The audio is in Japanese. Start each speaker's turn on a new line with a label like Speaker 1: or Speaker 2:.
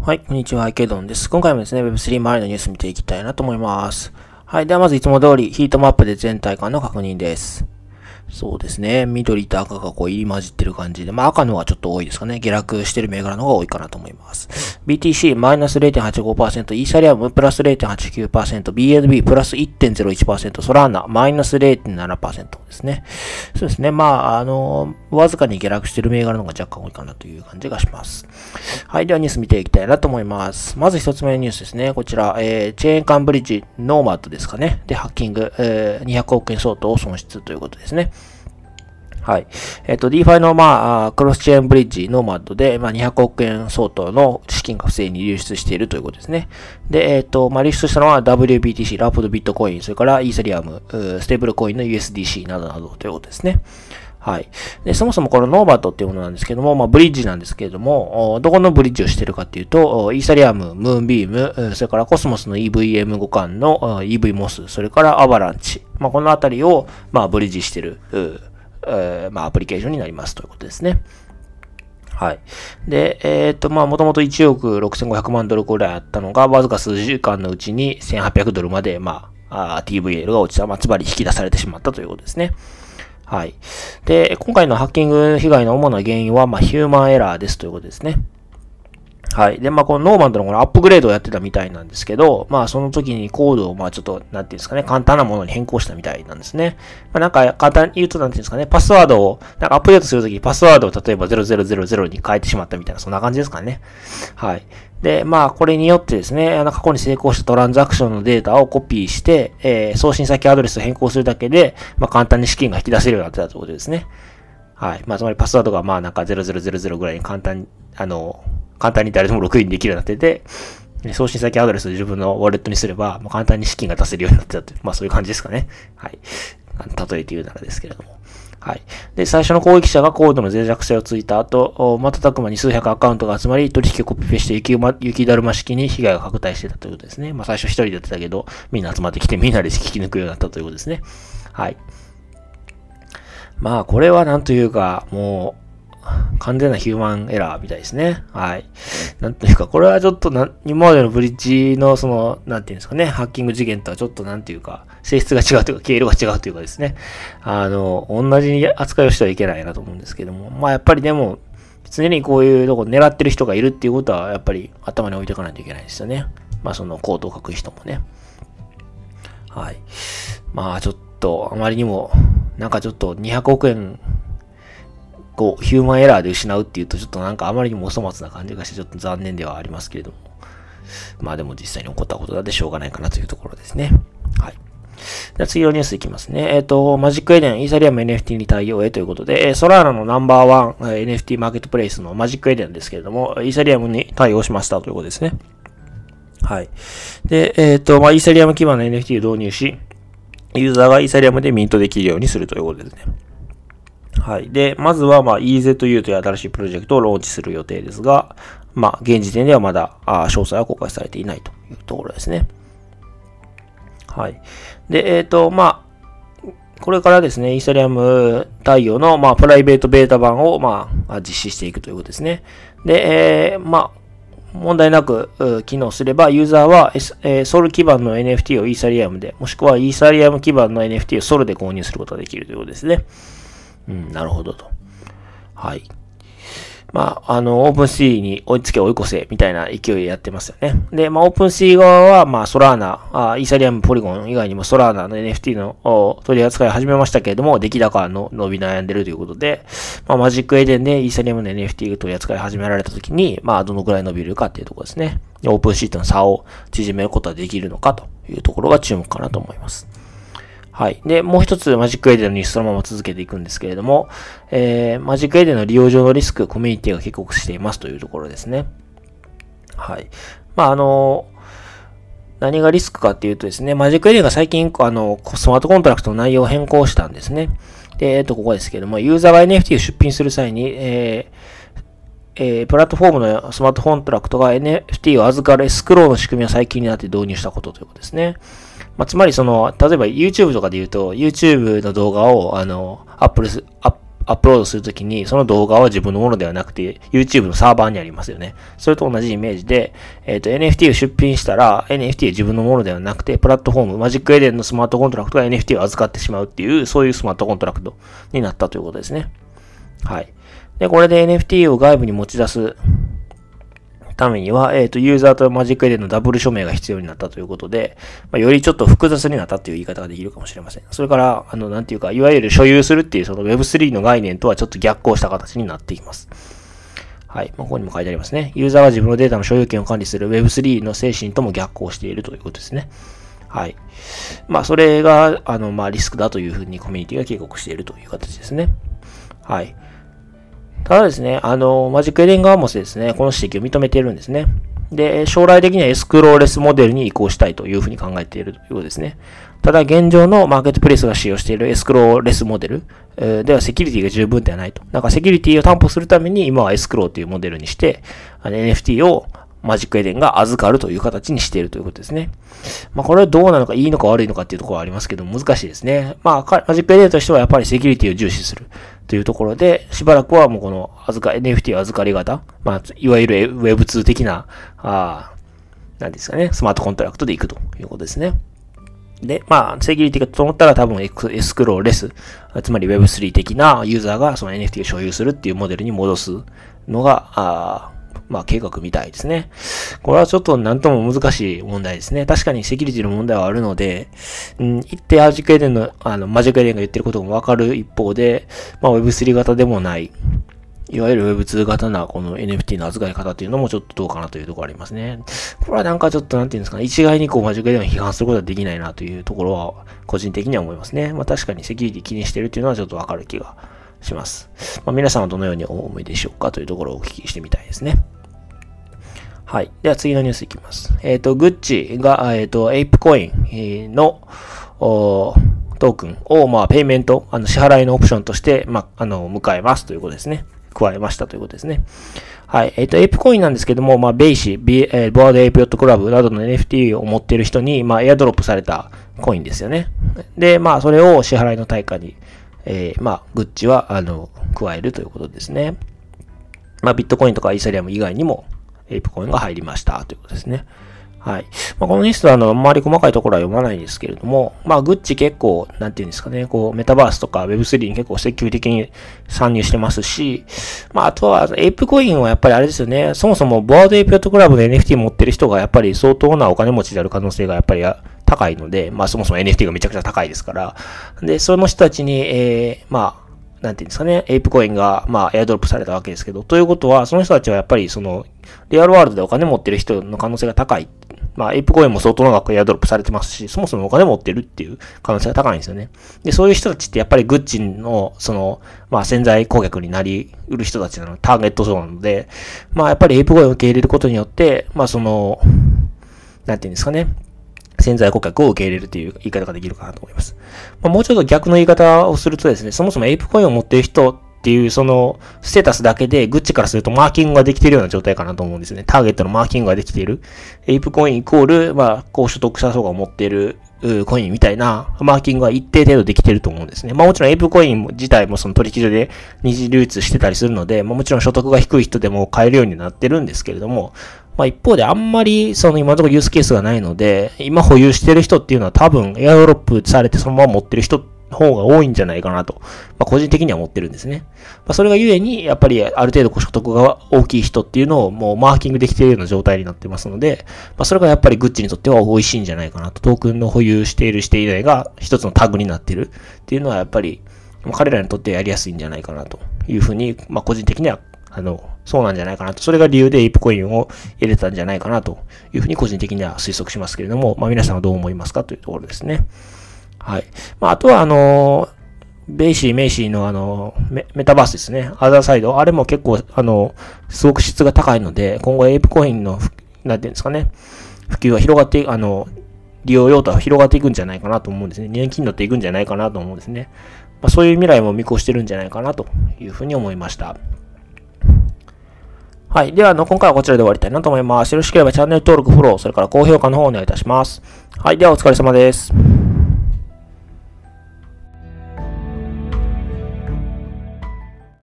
Speaker 1: はい、こんにちは、アイケドンです。今回もですね、Web3 周りのニュース見ていきたいなと思います。はい、ではまずいつも通りヒートマップで全体感の確認です。そうですね。緑と赤がこう入り混じってる感じで、まあ赤の方がちょっと多いですかね。下落してる銘柄の方が多いかなと思います。BTC マイナス0.85%、イーサリアムプラス0.89%、BNB プラス1.01%、ソラーナマイナス0.7%ですね。そうですね。まあ、あの、わずかに下落してる銘柄の方が若干多いかなという感じがします。はい。ではニュース見ていきたいなと思います。まず一つ目のニュースですね。こちら、えー、チェーンカンブリッジノーマットですかね。で、ハッキング、えー、200億円相当を損失ということですね。はい。えっ、ー、と、DeFi の、まあ、クロスチェーンブリッジノーマッドで、まあ、200億円相当の資金が不正に流出しているということですね。で、えっ、ー、と、まあ、流出したのは WBTC、ラップドビットコイン、それからイーサリアム、ステーブルコインの USDC などなどということですね。はい。で、そもそもこのノーバットっていうものなんですけども、まあ、ブリッジなんですけれども、どこのブリッジをしてるかっていうと、イーサリアム、ムーンビーム、それからコスモスの EVM 互換の Evmos、それからアバランチ。まあ、このあたりを、まあ、ブリッジしてる、えー、まあ、アプリケーションになりますということですね。はい。で、えっ、と、まあ、もともと1億6500万ドルくらいあったのが、わずか数時間のうちに1800ドルまで、まあ、あ TVL が落ちた、まあ、つまり引き出されてしまったということですね。はい。で、今回のハッキング被害の主な原因は、まあ、ヒューマンエラーですということですね。はい。で、まあ、このノーマンとのこのアップグレードをやってたみたいなんですけど、まあ、その時にコードを、まあ、ちょっと、なんていうんですかね、簡単なものに変更したみたいなんですね。まあ、なんか、簡単に言うと、なんていうんですかね、パスワードを、なんかアップデートするときパスワードを例えば0000に変えてしまったみたいな、そんな感じですかね。はい。で、まあ、これによってですね、あの、過去に成功したトランザクションのデータをコピーして、えー、送信先アドレスを変更するだけで、まあ、簡単に資金が引き出せるようになってたということですね。はい。まあ、つまりパスワードが、まあ、なんか0000ぐらいに簡単に、あの、簡単に誰でもログインできるようになってて、送信先アドレスを自分のウォレットにすれば、もう簡単に資金が出せるようになってたという、まあそういう感じですかね。はい。例えて言うならですけれども。はい。で、最初の攻撃者がコードの脆弱性をついた後、瞬く間に数百アカウントが集まり、取引をコピペして雪,、ま、雪だるま式に被害が拡大してたということですね。まあ最初一人でやってたけど、みんな集まってきてみんなで聞き抜くようになったということですね。はい。まあこれはなんというか、もう、完全なヒューマンエラーみたいですね。はい。なんというか、これはちょっとな、今までのブリッジのその、なんていうんですかね、ハッキング事件とはちょっとなんていうか、性質が違うというか、経路が違うというかですね、あの、同じ扱いをしてはいけないなと思うんですけども、まあやっぱりでも、常にこういうとこ狙ってる人がいるっていうことは、やっぱり頭に置いておかないといけないですよね。まあそのコードを書く人もね。はい。まあちょっと、あまりにも、なんかちょっと200億円こう、ヒューマンエラーで失うっていうと、ちょっとなんかあまりにもお粗末な感じがして、ちょっと残念ではありますけれども。まあでも実際に起こったことだでしょうがないかなというところですね。はい。じゃ次のニュースいきますね。えっ、ー、と、マジックエデン、イーサリアム NFT に対応へということで、ソラーナのナンバーワン NFT マーケットプレイスのマジックエデンですけれども、イーサリアムに対応しましたということですね。はい。で、えっ、ー、と、まあ、イーサリアム基盤の NFT を導入し、ユーザーがイーサリアムでミントできるようにするということですね。はい。で、まずは、まあ、EZU という新しいプロジェクトをローンチする予定ですが、まあ、現時点ではまだ、あ詳細は公開されていないというところですね。はい。で、えっ、ー、と、まあ、これからですね、イーサリアム対応の、まあ、プライベートベータ版を、まあ、実施していくということですね。で、えー、まあ、問題なく機能すれば、ユーザーは、S えー、ソル基盤の NFT をイーサリアムで、もしくはイーサリアム基盤の NFT をソルで購入することができるということですね。うん、なるほどと。はい。まあ、あの、オープンシーに追いつけ追い越せ、みたいな勢いでやってますよね。で、まあ、オープンシー側は、まあ、ソラーナ、あイーサリアム、ポリゴン以外にもソラーナの NFT の取り扱いを始めましたけれども、出来高の伸び悩んでるということで、まあ、マジックエデンでイーサリアムの NFT 取り扱い始められた時に、まあ、どのくらい伸びるかっていうところですね。オープンシーとの差を縮めることができるのかというところが注目かなと思います。はい。で、もう一つマジックエデンのニュースそのまま続けていくんですけれども、えー、マジックエデンの利用上のリスク、コミュニティが警告していますというところですね。はい。まあ、あの何がリスクかっていうとですね、マジックエデンが最近、あの、スマートコントラクトの内容を変更したんですね。で、えっと、ここですけども、ユーザーが NFT を出品する際に、えー、えー、プラットフォームのスマートコントラクトが NFT を預かるエスクローの仕組みを最近になって導入したことということですね。まあ、つまりその、例えば YouTube とかで言うと、YouTube の動画を、あの、アップルアップアップロードするときに、その動画は自分のものではなくて、YouTube のサーバーにありますよね。それと同じイメージで、えっ、ー、と、NFT を出品したら、NFT は自分のものではなくて、プラットフォーム、マジックエデンのスマートコントラクトが NFT を預かってしまうっていう、そういうスマートコントラクトになったということですね。はい。で、これで NFT を外部に持ち出すためには、えっ、ー、と、ユーザーとマジックエデンのダブル署名が必要になったということで、まあ、よりちょっと複雑になったという言い方ができるかもしれません。それから、あの、なんていうか、いわゆる所有するっていうその Web3 の概念とはちょっと逆行した形になっています。はい。まあ、ここにも書いてありますね。ユーザーは自分のデータの所有権を管理する Web3 の精神とも逆行しているということですね。はい。まあ、それが、あの、まあ、リスクだというふうにコミュニティが警告しているという形ですね。はい。ただですね、あの、マジックエデン側もですね、この指摘を認めているんですね。で、将来的にはエスクローレスモデルに移行したいというふうに考えているということですね。ただ、現状のマーケットプレイスが使用しているエスクローレスモデル、えー、ではセキュリティが十分ではないと。だからセキュリティを担保するために今はエスクローというモデルにして、NFT をマジックエデンが預かるという形にしているということですね。まあこれはどうなのかいいのか悪いのかっていうところはありますけど難しいですね。まあマジックエデンとしてはやっぱりセキュリティを重視するというところで、しばらくはもうこの預か、NFT 預かり型、まあいわゆる Web2 的な、あなんですかね、スマートコントラクトで行くということですね。で、まあ、セキュリティが整ったら多分エスクローレス、つまり Web3 的なユーザーがその NFT を所有するっていうモデルに戻すのが、あまあ、計画みたいですね。これはちょっとなんとも難しい問題ですね。確かにセキュリティの問題はあるので、うん、一定マジックエデンの、あの、マジックエデンが言ってることもわかる一方で、まあ、Web3 型でもない、いわゆる Web2 型なこの NFT の預かり方というのもちょっとどうかなというところありますね。これはなんかちょっとなんていうんですかね、一概にこうマジックでも批判することはできないなというところは個人的には思いますね。まあ確かにセキュリティ気にしてるっていうのはちょっとわかる気がします。まあ皆さんはどのようにお思いでしょうかというところをお聞きしてみたいですね。はい。では次のニュースいきます。えっ、ー、と、グッチが、えっ、ー、と、エイプコインの、トークンを、まあ、ペイメント、あの、支払いのオプションとして、まあ、あの、迎えますということですね。加えましたということですね。はい。えっ、ー、と、エイプコインなんですけども、まあ、ベイシ、ビえー、ボアードエイプヨットクラブなどの NFT を持っている人に、まあ、エアドロップされたコインですよね。で、まあ、それを支払いの対価に、えー、まあ、グッチは、あの、加えるということですね。まあ、ビットコインとかイーサリアム以外にも、エイプコインが入りましたということですね。はい。まあ、このリストは、あの、あんまり細かいところは読まないんですけれども、まあ、グッチ結構、なんていうんですかね、こう、メタバースとか Web3 に結構積極的に参入してますし、まあ、あとは、エイプコインはやっぱりあれですよね、そもそもボードエイプヨットクラブの NFT 持ってる人がやっぱり相当なお金持ちである可能性がやっぱり高いので、まあ、そもそも NFT がめちゃくちゃ高いですから、で、その人たちに、えー、まあ、なんていうんですかね、エイプコインが、まあ、エアドロップされたわけですけど、ということは、その人たちはやっぱり、その、リアルワールドでお金持ってる人の可能性が高い。まあ、エイプコインも相当な額エアドロップされてますし、そもそもお金持ってるっていう可能性が高いんですよね。で、そういう人たちってやっぱりグッチの、その、まあ、潜在顧客になりうる人たちなの、ターゲット層なので、まあ、やっぱりエイプコインを受け入れることによって、まあ、その、なんていうんですかね、潜在顧客を受け入れるという言い方ができるかなと思います。まあ、もうちょっと逆の言い方をするとですね、そもそもエイプコインを持っている人っていうそのステータスだけでグッチからするとマーキングができているような状態かなと思うんですね。ターゲットのマーキングができている。エイプコインイコール、まあ、高所得者層が持っているコインみたいなマーキングが一定程度できていると思うんですね。まあもちろんエイプコイン自体もその取引所で二次流通してたりするので、まあもちろん所得が低い人でも買えるようになってるんですけれども、まあ一方であんまりその今のところユースケースがないので、今保有してる人っていうのは多分エアドロップされてそのまま持ってる人方が多いんじゃないかなと、まあ個人的には思ってるんですね。まあそれがゆえに、やっぱりある程度所得が大きい人っていうのをもうマーキングできているような状態になってますので、まあそれがやっぱりグッチにとっては美味しいんじゃないかなと、トークンの保有しているしていないが一つのタグになってる。っていうのはやっぱり、彼らにとってやりやすいんじゃないかなというふうに、まあ個人的にはあの、そうなんじゃないかなと。それが理由でエイプコインを入れたんじゃないかなというふうに個人的には推測しますけれども、まあ皆さんはどう思いますかというところですね。はい。まああとはあの BAYC、MAYC のあのメ、メタバースですね。アザーサイド。あれも結構、あの、すごく質が高いので、今後エイプコインの、なんていうんですかね、普及は広がって、あの、利用用途は広がっていくんじゃないかなと思うんですね。年金に乗っていくんじゃないかなと思うんですね。まあ、そういう未来も見越してるんじゃないかなというふうに思いました。はい。では、あの、今回はこちらで終わりたいなと思います。よろしければチャンネル登録、フォロー、それから高評価の方をお願いいたします。はい。では、お疲れ様です。